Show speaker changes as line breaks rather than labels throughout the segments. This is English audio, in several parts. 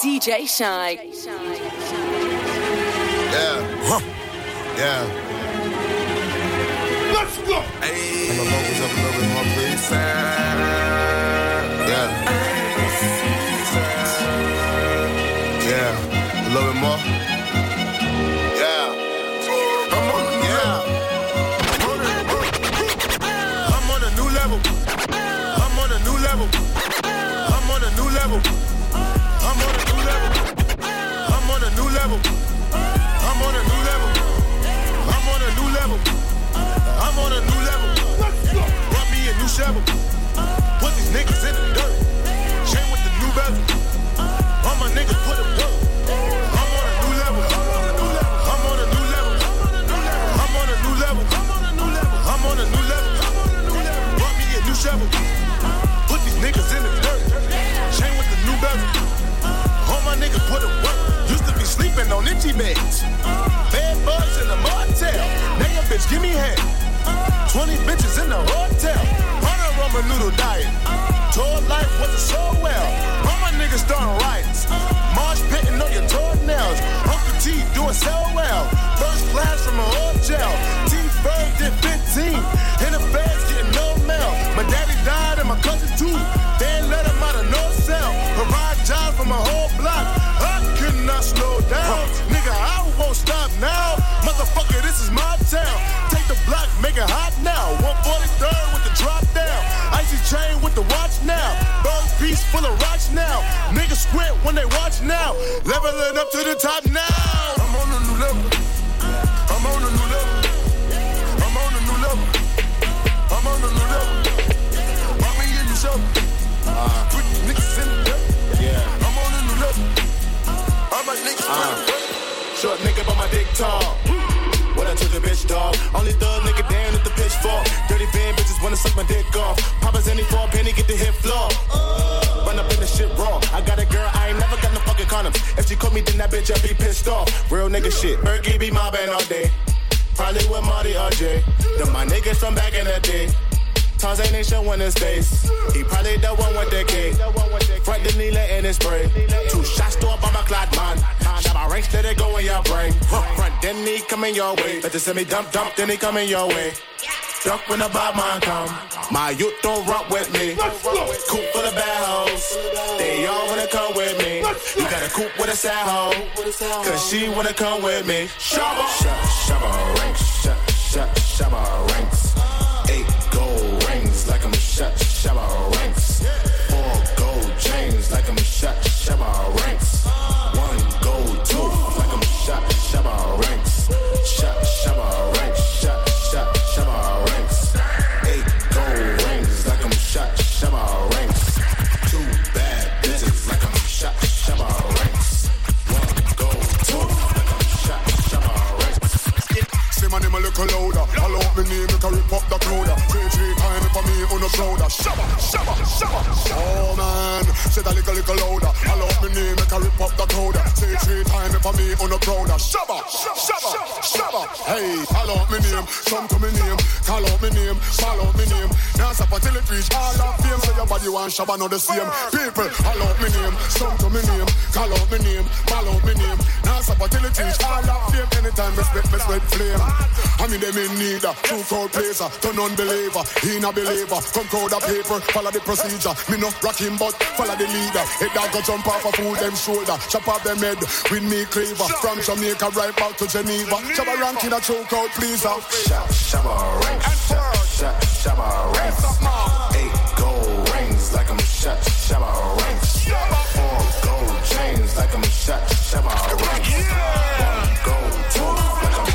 DJ Shynn.
Yeah. Huh. Yeah.
Let's go.
Hey. Turn my vocals up a little bit more, please. Yeah. Yeah. A little bit more. Motherfucker, this is my town. Take the block, make it hot now. 143rd with the drop down. Icy chain with the watch now. Bird piece full of rocks now. Niggas squint when they watch now. Leveling up to the top now. I'm on a new level. I'm on a new level. I'm on a new level. I'm on a new level. Pop me in the show. Put niggas in the.
Yeah.
I'm on a new level. All my niggas
Uh.
Short nigga, but my dick tall. What I took a bitch, dog. Only thug nigga down at the pitchfork. Dirty van bitches wanna suck my dick off. Papa's any for a penny, get the hit floor. Run up in the shit raw. I got a girl, I ain't never got no fucking condoms. If she caught me, then that bitch, I be pissed off. Real nigga shit. Berkey be mobbing all day. Probably with Marty or Jay. Them my niggas from back in the day. Tarzan ain't showing his face. He probably the one with the cake. Front the needle in his spray. Two shots to a bomber clad man. Shabba ranks that they go in your brain. Front then he coming your way. Better send me dump dump then he coming your way. Duck when the bad man come. My youth don't rock with me. Coop full of bad hoes. They all wanna come with me. You got a coop with a sad hoe. Cause she wanna come with me. Shabba. Shabba ranks. Shabba ranks shot, shabba ranks. Four gold chains like I'm shot, shabba ranks.
Call out me name, come to me name. Call out me name, call out me name. Dance up until it reach all of fame. Say your body want shabba, not the same. People, call out me name, come to me name. Call out me name, up until it reach all of fame. Anytime respect, respect flame. I mean them in need a true crowd placer, turn unbeliever, he not a believer. Come crowd a paper, follow the procedure. Me no rock him, but follow the leader. Head dog go jump off a fool them shoulder, chop off them head with me cleaver. From Jamaica right back to Geneva, Shabba ranking a true crowd pleaser.
Shabba uh. ranks. Shut Shabba ranks. Eight gold rings like I'm shut Shabba ranks. Four gold chains like I'm shut Shabba ranks. One gold tooth like I'm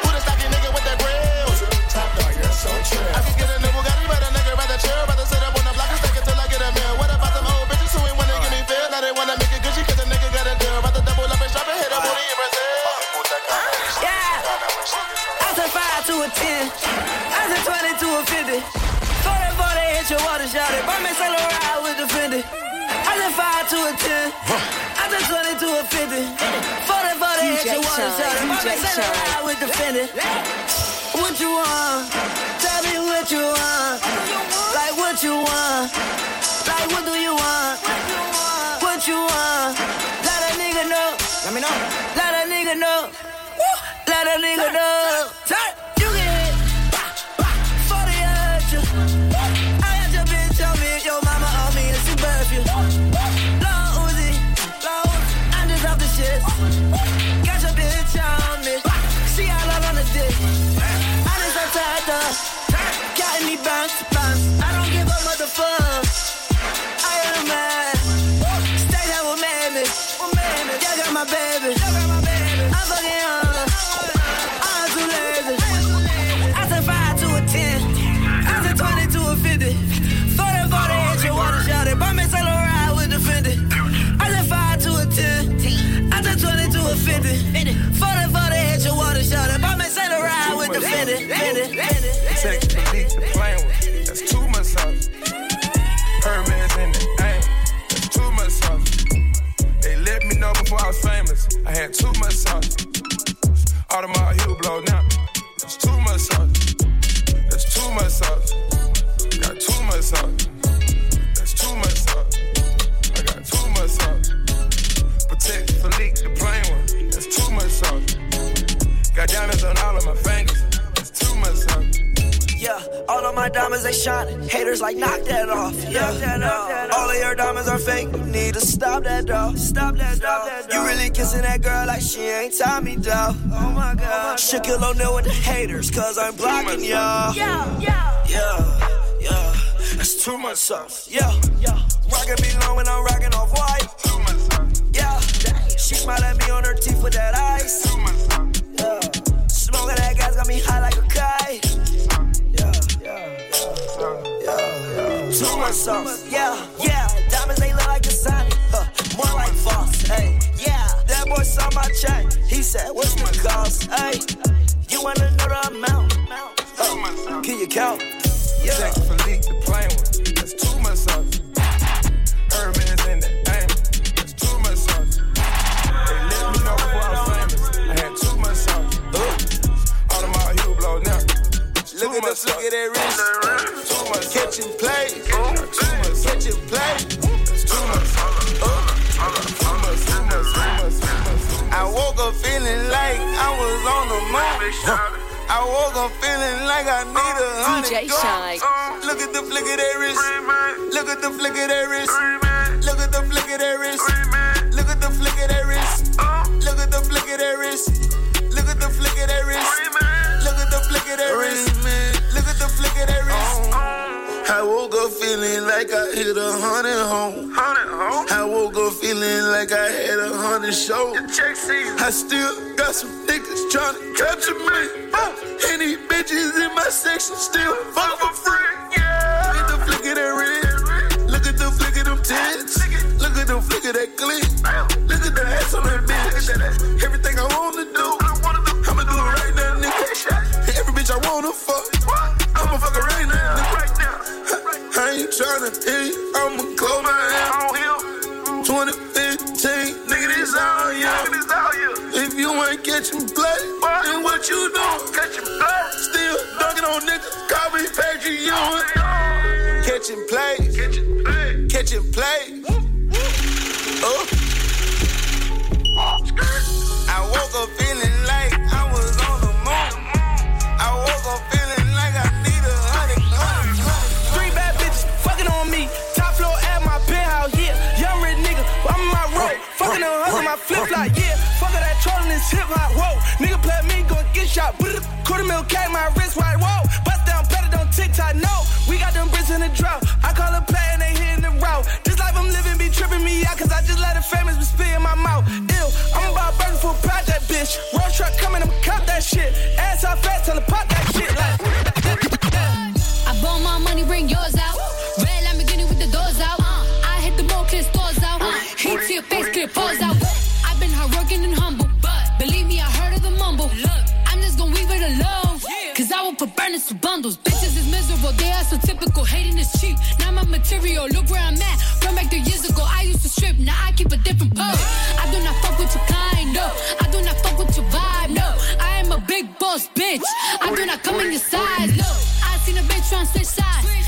Who the stocky nigga with the grills? Top dog, you're so chill. I can get a new Bugatti, but a nigga rather chill. Rather sit up on the block and stick it till I get a meal. What about them old bitches who ain't wanna give me feel? Now they wanna make it Gucci 'cause the nigga got a deal. Rather double up and shop and hit a booty in Brazil.
Yeah. I said five to a ten. I said twenty to a fifty. Forty, forty, hit your water shot it. Buy me Saint Laurent with the Fendi to a 10. I done 20 to a 50. 40, 40, hit you
one
shot. If I
been
sitting
around,
I would defend it. What you want? Tell me what you want. Like what you want. Like what do you want? What you want? Let a nigga know. Let me know. Let a nigga know. Let a
nigga know. Turn. My
diamonds they shining. Haters like knock that off. Yeah, all of your diamonds are fake. You need to stop that dog. Stop that dog. You really kissing that girl like she ain't Tommy dog. Oh my god. Shaquille O'Neal with the haters, cause I'm blocking y'all. Yeah, yeah, yeah, yeah. That's too much sauce. Yeah, yeah. Rockin' me long when I'm rockin' off white.
Too much sauce.
Yeah, she smile at me on her teeth with that ice.
Too much sauce.
Yeah, smoking that gas got me high like a kite. Much sauce. Yeah, yeah. Diamonds they look like a Sonic. Huh, more like false. Hey, yeah. That boy saw my chain. He said, What's the cost? Hey,
feeling like I hit a hundred home. I woke up feeling like I had a hundred shows. I still got some niggas trying to capture me. And these bitches in my section still fuck for free. Yeah. Look at the flick of that red. Look at the flick of them tits. Look at the flick of that clip. Look at the ass on that bitch. Everything I wanna do, I'ma do it right now, nigga. Every bitch I wanna fuck, tryna hit I'ma close my eyes. 2015, nigga, this all you. If you ain't catching play, then what you doing? Catching play. Still dunking on niggas, call me Patrick Ewing. Catching play. Catching play. Catching play.
Truck coming, I'ma cop that shit. Ass out fast, tell her pop that shit. Like,
I bought my money, bring yours out. Red Lamborghini with the doors out. I hit the mall, clear stores out. Heat to your face, clear pause out. I've been hardworking and humble, but believe me, I heard of the mumble. Look, I'm just gonna leave it alone. Cause I will put burners to bundles. Bitches is miserable, they are so typical. Hating is cheap. Now my material, look where I'm at. Run back three years ago, I used to strip, now I keep a different boss, bitch. I do not come in your size, no. I seen a bitch tryna switch sides.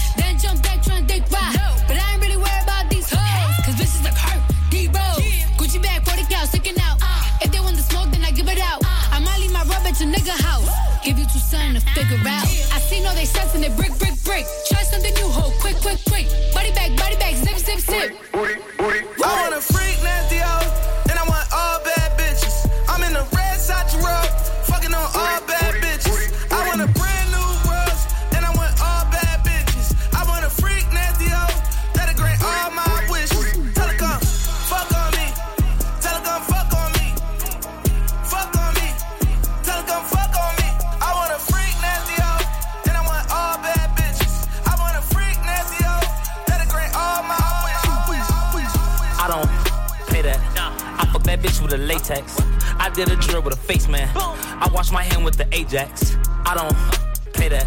I
don't pay that.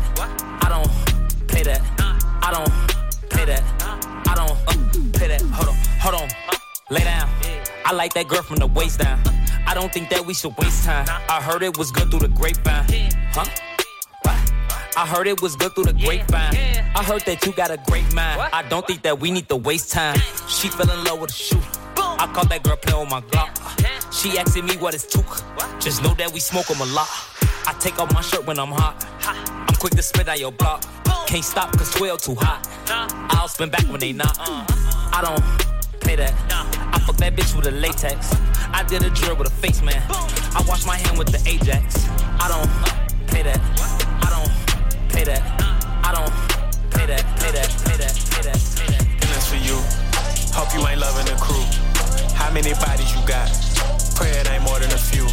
I don't pay that. I don't pay that. I don't pay that. Hold on, hold on. Lay down. I like that girl from the waist down. I don't think that we should waste time. I heard it was good through the grapevine. Huh? I heard it was good through the grapevine. I heard that you got a great mind. I don't think that we need to waste time. She fell in love with a shoe. I caught that girl playing with my Glock. She asking me what it's took. Just know that we smoke 'em a lot. I take off my shirt when I'm hot. I'm quick to spit out your block. Can't stop cause 12 too hot. I'll spin back when they not. I don't pay that. I fuck that bitch with a latex. I did a drill with a face man. I wash my hand with the Ajax. I don't pay that. I don't pay that. I don't pay that. Pay that. Pay that. Pay that. Pay that.
And that's for you. Hope you ain't loving the crew. How many bodies you got? Pray it ain't more than a few.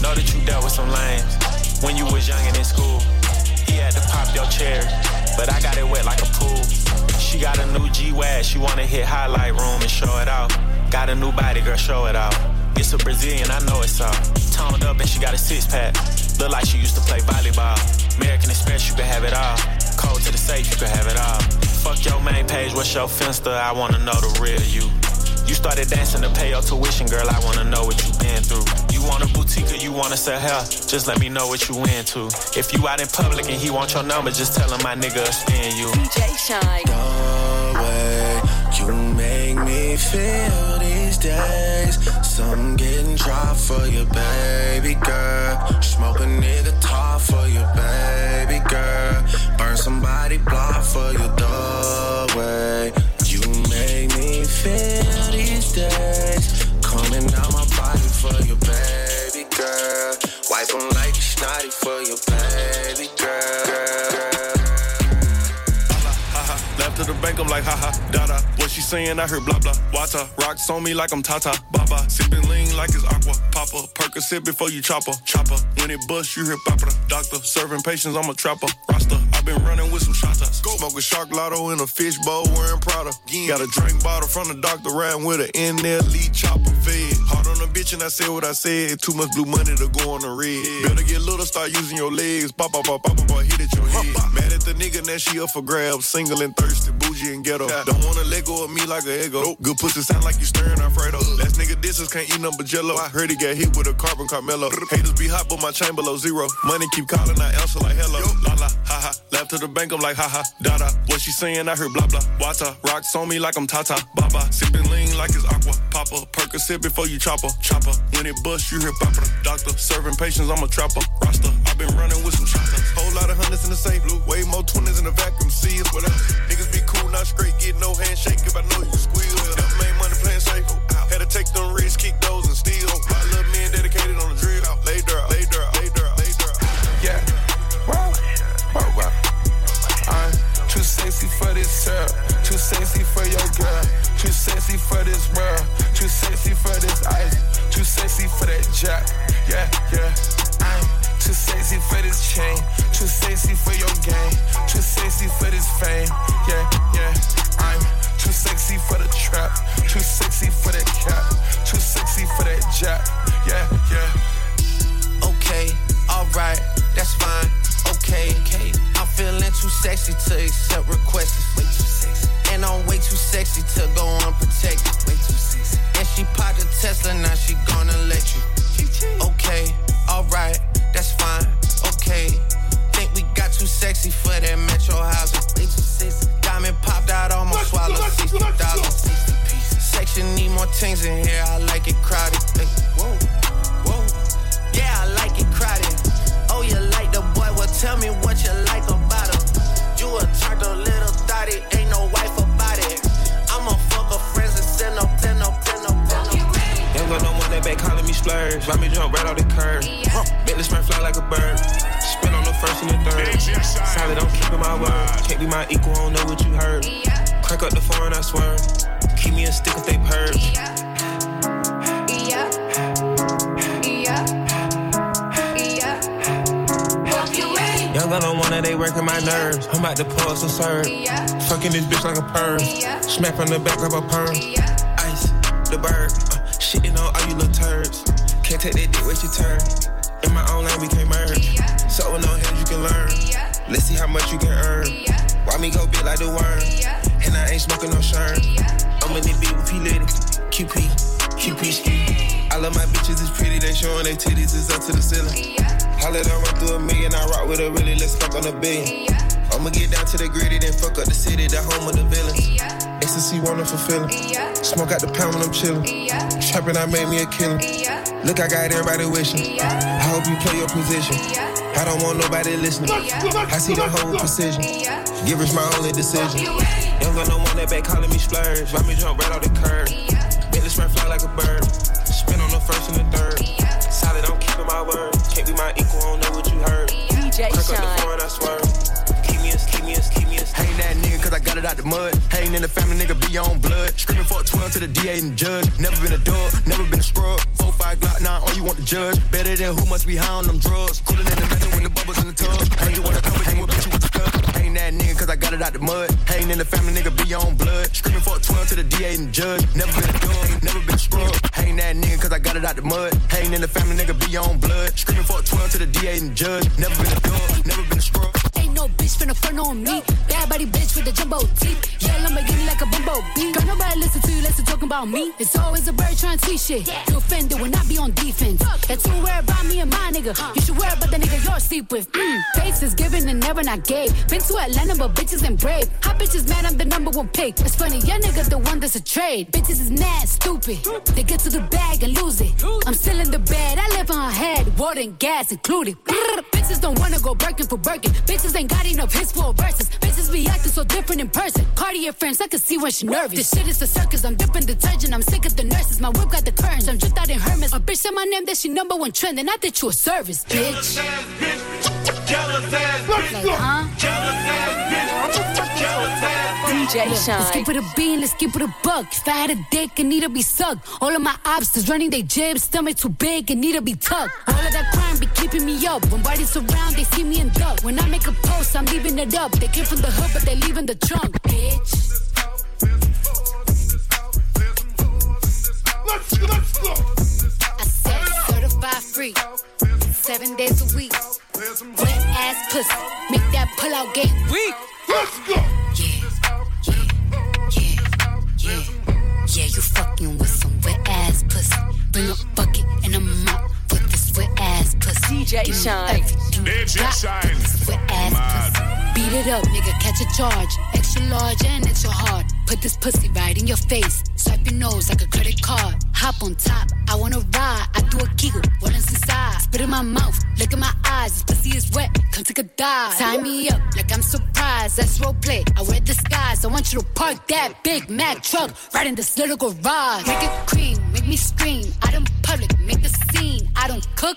Know that you dealt with some lames when you was young and in school. He had to pop your chair, but I got it wet like a pool. She got a new G-Wag, she wanna hit highlight room and show it out. Got a new body, girl, show it out. It's a Brazilian, I know it's all. Toned up and she got a six pack. Look like she used to play volleyball. American Express, you can have it all. Code to the safe, you can have it all. Fuck your main page, what's your finster? I wanna know the real you. You started dancing to pay your tuition, girl. I wanna know what you been through. You want a boutique or you wanna sell hair? Just let me know what you into. If you out in public and he want your number, just tell him my nigga will spin you.
DJ Shynn.
The way you make me feel these days. Some getting dry for you, baby girl. Smoke a nigga top for you, baby
left to the bank, I'm like, haha, dada. What she saying, I heard blah blah. Wata, rocks on me like I'm Tata, Baba. Sipping lean like it's aqua, Papa. Percocet before you chopper, chopper. When it bust, you hear papa. Doctor, serving patients, I'm a trapper. Rasta, i been running with some shotas. Smoke a shark lotto in a fish bowl, wearing Prada. Got a drink bottle from the doctor, riding with an lead chopper fed. Hard on a bitch, and I said what I said. Too much blue money to go on the red. Better get little, start using your legs. Pop, pop, pop, pop, pop, hit at your head. Mad at the nigga, now she up for grabs. Single and thirsty, bougie and ghetto. Don't wanna let go of me like a ego. Good pussy sound like you stirring Alfredo. Last nigga disses can't eat number jello. I heard he got hit with a carbon Carmelo. Haters be hot, but my chain below zero. Money keep calling, I answer like hello. La la, ha ha. Left to the bank, I'm like haha, ha. Dada. What she saying, I heard blah blah. Wata. Rocks on me like I'm Tata. Baba. Sipping lean like it's aqua. Papa. Percocet before you chopper. Chopper. When it bust, you hear papa. Doctor. Serving patients, I'm a trapper. Rasta. I've been running with some choppers. Whole lot of hundreds in the safe. Blue. Way more twenties in the vacuum. See us, whatever. Niggas be cool, not straight. Get no handshake if I know you squeal. Never made money playing safe. Had to take them risks, kick
for. Too sexy for your girl. Too sexy for this world. Too sexy for this ice. Too sexy for that jack. Yeah, yeah. I'm too sexy for this chain. Too sexy for your game. Too sexy for this fame. Yeah, yeah. I'm too sexy for the trap. Too sexy for that cap. Too sexy for that jack. Yeah, yeah.
Okay, alright, that's fine. Okay. I'm feeling too sexy to accept requests. Way too sexy. And I'm way too sexy to go unprotected. Way too sexy. And she popped a Tesla, now she gonna let you. Okay, alright, that's fine. Okay. Think we got too sexy for that metro housing. Way too sexy. Diamond popped out, almost swallowed 60,000. Section need more things in here, I like it crowded. Hey, whoa.
Splurge. Ride me jump right off the curb. Huh. Make this man fly like a bird. Spin on the first and the third. Solid, I'm keeping my word. Can't be my equal, I don't know what you heard. Crack up the phone, I swear. Keep me a stick if they purge. Young gun on one of they working my nerves. I'm about to pull some serve. Fucking this bitch like a perm. Smack on the back of a perm. Can't take that dick, wait your turn. In my own lane, we can't merge. So with no hands, you can learn. Let's see how much you can earn. Why me go big like the worm? And I ain't smoking no shirt. I'm in the beat with P Litty. QP, QP ski. I love my bitches, it's pretty. They showing their titties, it's up to the ceiling. I let her run through a million, I rock with a really, let's fuck on a billion. I'ma get down to the gritty, then fuck up the city, the home of the villains. Yeah. Ecstasy, wonderful feeling. Yeah. Smoke out the pound when I'm chillin'. Yeah. Trapping, I made me a killer. Yeah. Look, I got everybody wishing. I hope you play your position. I don't want nobody listening. I see the whole precision. Give Givers my only decision. Young got no one that back calling me splurge. Let me jump right off the curb. Make this man fly like a bird. Spin on the first and the third. Solid, I'm keeping my word. Can't be my equal, I don't know what you heard. DJ Crack Shynn. up the phone, I swear. Keep me a, keep me a, keep me a. Ain't that nigga, cause I got it out the mud. Ain't in the family, nigga, be on blood. Screaming for a 12 to the DA and the judge. Never been a dog, never been a scrub. 4 5 Glock 9, all you want the judge. Better than who must be high on them drugs. Cooler than the metal when the bubbles in the tub. Ain't you wanna come with you, bitch, you with the stuff. Ain't that nigga, cause I got it out the mud. Ain't in the family, nigga, be on blood. Screaming for a 12 to the DA and judge. Never been a dog, never been a scrub. Ain't that nigga, cause I got it out the mud. Ain't in the family, nigga, be on blood. Screaming for a 12 to the DA and judge. Never been a dog, never been a scrub.
Ain't no bitch finna front on me. Bad body bitch with the jumbo teeth. Yeah, I'ma Lamborghini like a bumblebee. Don't nobody listen to you, listen talking about me. It's always a bird trying to shit. You it when I be on defense. That's too worried about me and my nigga. You should worry about the nigga you're sleep with. Mm. Face is given and never not gave. Been to Atlanta, but bitches ain't brave. Hot bitches mad, I'm the number one pick. It's funny, your nigga the one that's a trade. Bitches is mad, stupid. They get to the bag and lose it. I'm still in the bed, I live on her head. Water and gas included. Bitches don't wanna go Birkin for Birkin. Bitches ain't got enough hits for verses. Bitches be acting so different in person. Cartier friends, I can see when she nervous. This shit is a circus, I'm dipping detergent. I'm sick of the nurses. My whip got the curtains. I'm just out in Hermes. A bitch said my name, that she number one trend. And I did you a service, bitch.
Jealous ass bitch.
Huh?
Jealous ass bitch. Jealous ass bitch.
DJ Shynn. Let's keep it a bean, let's keep it a buck. If I had a dick, it need to be sucked. All of my obstacles running they jibs, stomach too big, it need to be tucked. All of that crime be keeping me up. When bodies around, they see me in duck. When I make a post, I'm leaving it up. They came from the hood, but they leaving the trunk, bitch.
Let's go, let's go.
I said certified free, seven days a week. Wet ass pussy, make that pull out game weak.
Let's go.
Yeah, yeah, you fucking with some wet ass pussy. Bring a bucket and a mop for this wet ass pussy.
DJ
Give
Shynn.
everything
DJ
Shynn. wet ass pussy. Beat it up, nigga, catch a charge. Extra large and extra hard. Put this pussy right in your face. Swipe your nose like a credit card. Hop on top, I wanna ride. I do a giggle, what is inside? Spit in my mouth, look in my eyes. This pussy is wet, come take a dive. Tie me up like I'm surprised. That's role play. I wear disguise. I want you to park that Big Mac truck right in this little garage. Make it cream, make me scream. Out in public, make the scene. I don't cook.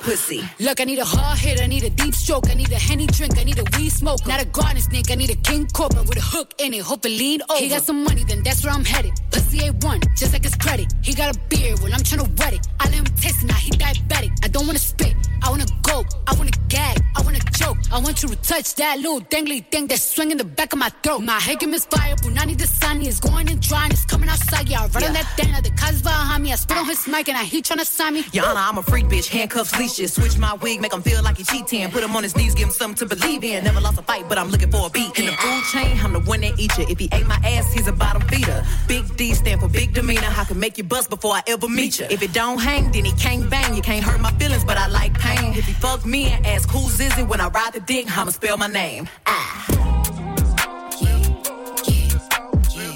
pussy.
Look, I need a hard hit, I need a deep stroke, I need a henny drink, I need a weed smoke. Not a garden snake, I need a king cobra with a hook in it, hope it lean over. He got some money, then that's where I'm headed. Pussy A1, just like his credit. He got a beard, well, I'm tryna wet it. Touch that little dangly thing that's swinging the back of my throat. My head misfire, Punani the sun is going and drying, it's coming outside. Yeah, I run on that thing, like the cuz behind me. I spit on his mic and I he tryna sign me.
Yana, I'm a freak bitch, handcuffs, leashes. Switch my wig, make him feel like he cheating. Put him on his knees, give him something to believe in. Never lost a fight, but I'm looking for a beat. In the food chain, I'm the one that eat you. If he ate my ass, he's a bottom feeder. Big D stand for big demeanor. I can make you bust before I ever meet you. If it don't hang, then he can't bang. You can't hurt my feelings, but I like pain. If he fuck me and ask who's is it when I ride the dick, I'ma spell spell my name. Ah.
Yeah, yeah, yeah.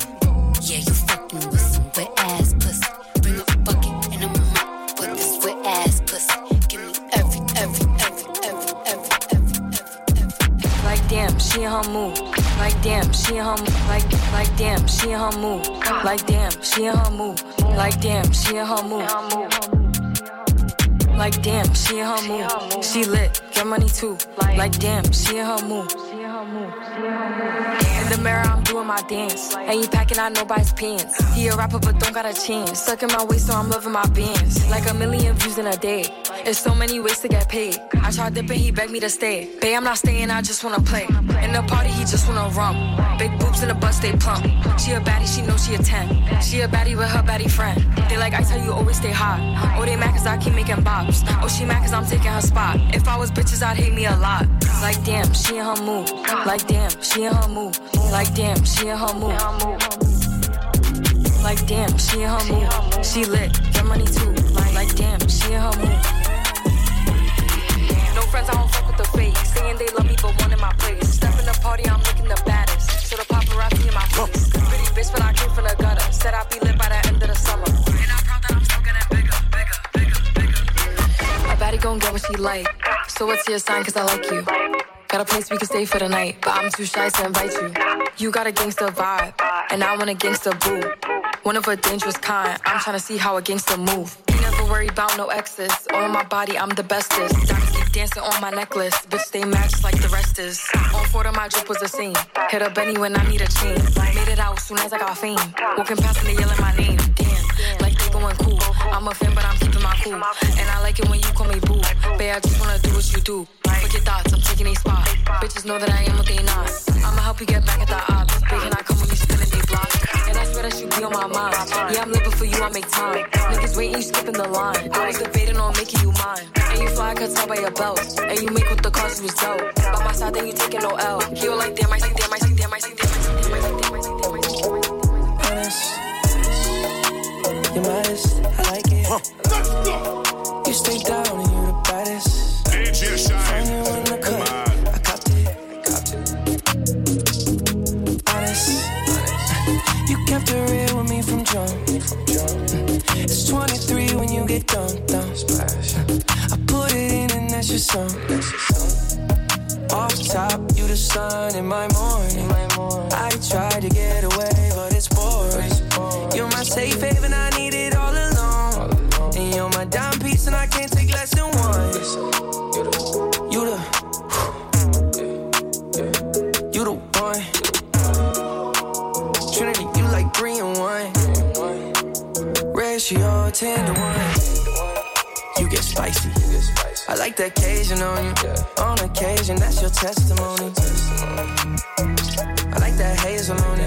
Yeah,
you fucking with some wet ass pussy. Bring bucket and mop this wet ass pussy. Give me every, every, every, every, every, every, every.
Like damn, she her move. Like damn, she her move. Like, like damn, she her move. Like damn, she her move. Like damn, she her move. Like damn, she in her mood. She lit, get money too. Like damn, she in her mood. In the mirror, I'm doing my dance. Ain't you packing out nobody's pants. He a rapper, but don't got a chance. Stuck in my waist, so I'm loving my bands. Like a million views in a day. There's so many ways to get paid. I tried dipping, he begged me to stay. Babe, I'm not staying, I just wanna play. In the party, he just wanna rum. Big boobs in the butt, stay plump. She a baddie, she knows she a 10. She a baddie with her baddie friend. They like, I tell you, always stay hot. Oh, they mad cause I keep making bops. Oh, she mad cause I'm taking her spot. If I was bitches, I'd hate me a lot. Like, damn, she in her mood. Like, damn, she in her mood. Like, damn, she in her mood. Like, damn, she in her mood. She lit, get money too. Like, damn, she in her mood No friends, I don't fuck with the fake. Saying they love me, but one in my place. Step in the party, I'm looking the baddest. So the paparazzi in my face. Pretty bitch, but I came from the gutter. Said I'd be lit by the end of the summer. And I'm proud that I'm still getting bigger, bigger, bigger, bigger. A baddie gon' get what she like. So what's your sign? Cause I like you. Got a place we can stay for the night, but I'm too shy to invite you. You got a gangster vibe, and I want a gangster boo. One of a dangerous kind. I'm trying to see how a gangster move. You never worry about no exes. On my body, I'm the bestest. Diamonds keep dancing on my necklace. Bitch, stay matched like the rest is. On four of my drip was the same. Hit up Benny when I need a chain. Made it out soon as I got fame. Walking past and they yelling my name. Like cool. I'm a fan, but I'm keeping my cool. And I like it when you call me boo. Babe, I just wanna do what you do. Fuck your thoughts, I'm taking a spot. Bitches know that I am what they not. I'ma help you get back at the ops. Big and I come when you spinning they block. And I swear that you be on my mind. Yeah, I'm living for you, I make time. Niggas waiting, you skipping the line. I was debating on making you mine. And you fly, I could tell by your belt. And you make with the cause you was dope. By my side, then you taking no L. He like, damn, I see, damn, I see, damn, I see, damn,
you're modest, I like it. You stay down and you're the baddest.
DJ Shynn.
in the cut. I copped it, copped it. Honest, you kept it real with me from jump. It's 23 when you get dumped, dumped. I put it in and that's your song. Off top, you the sun in my morning. I tried to get away, but it's boring. You're my safe haven, I can't take less than one. You the, you the one. Trinity, you like three and one. Ratio ten to one. You get spicy. I like the occasion on you. On occasion, that's your testimony. I like that hazel on it.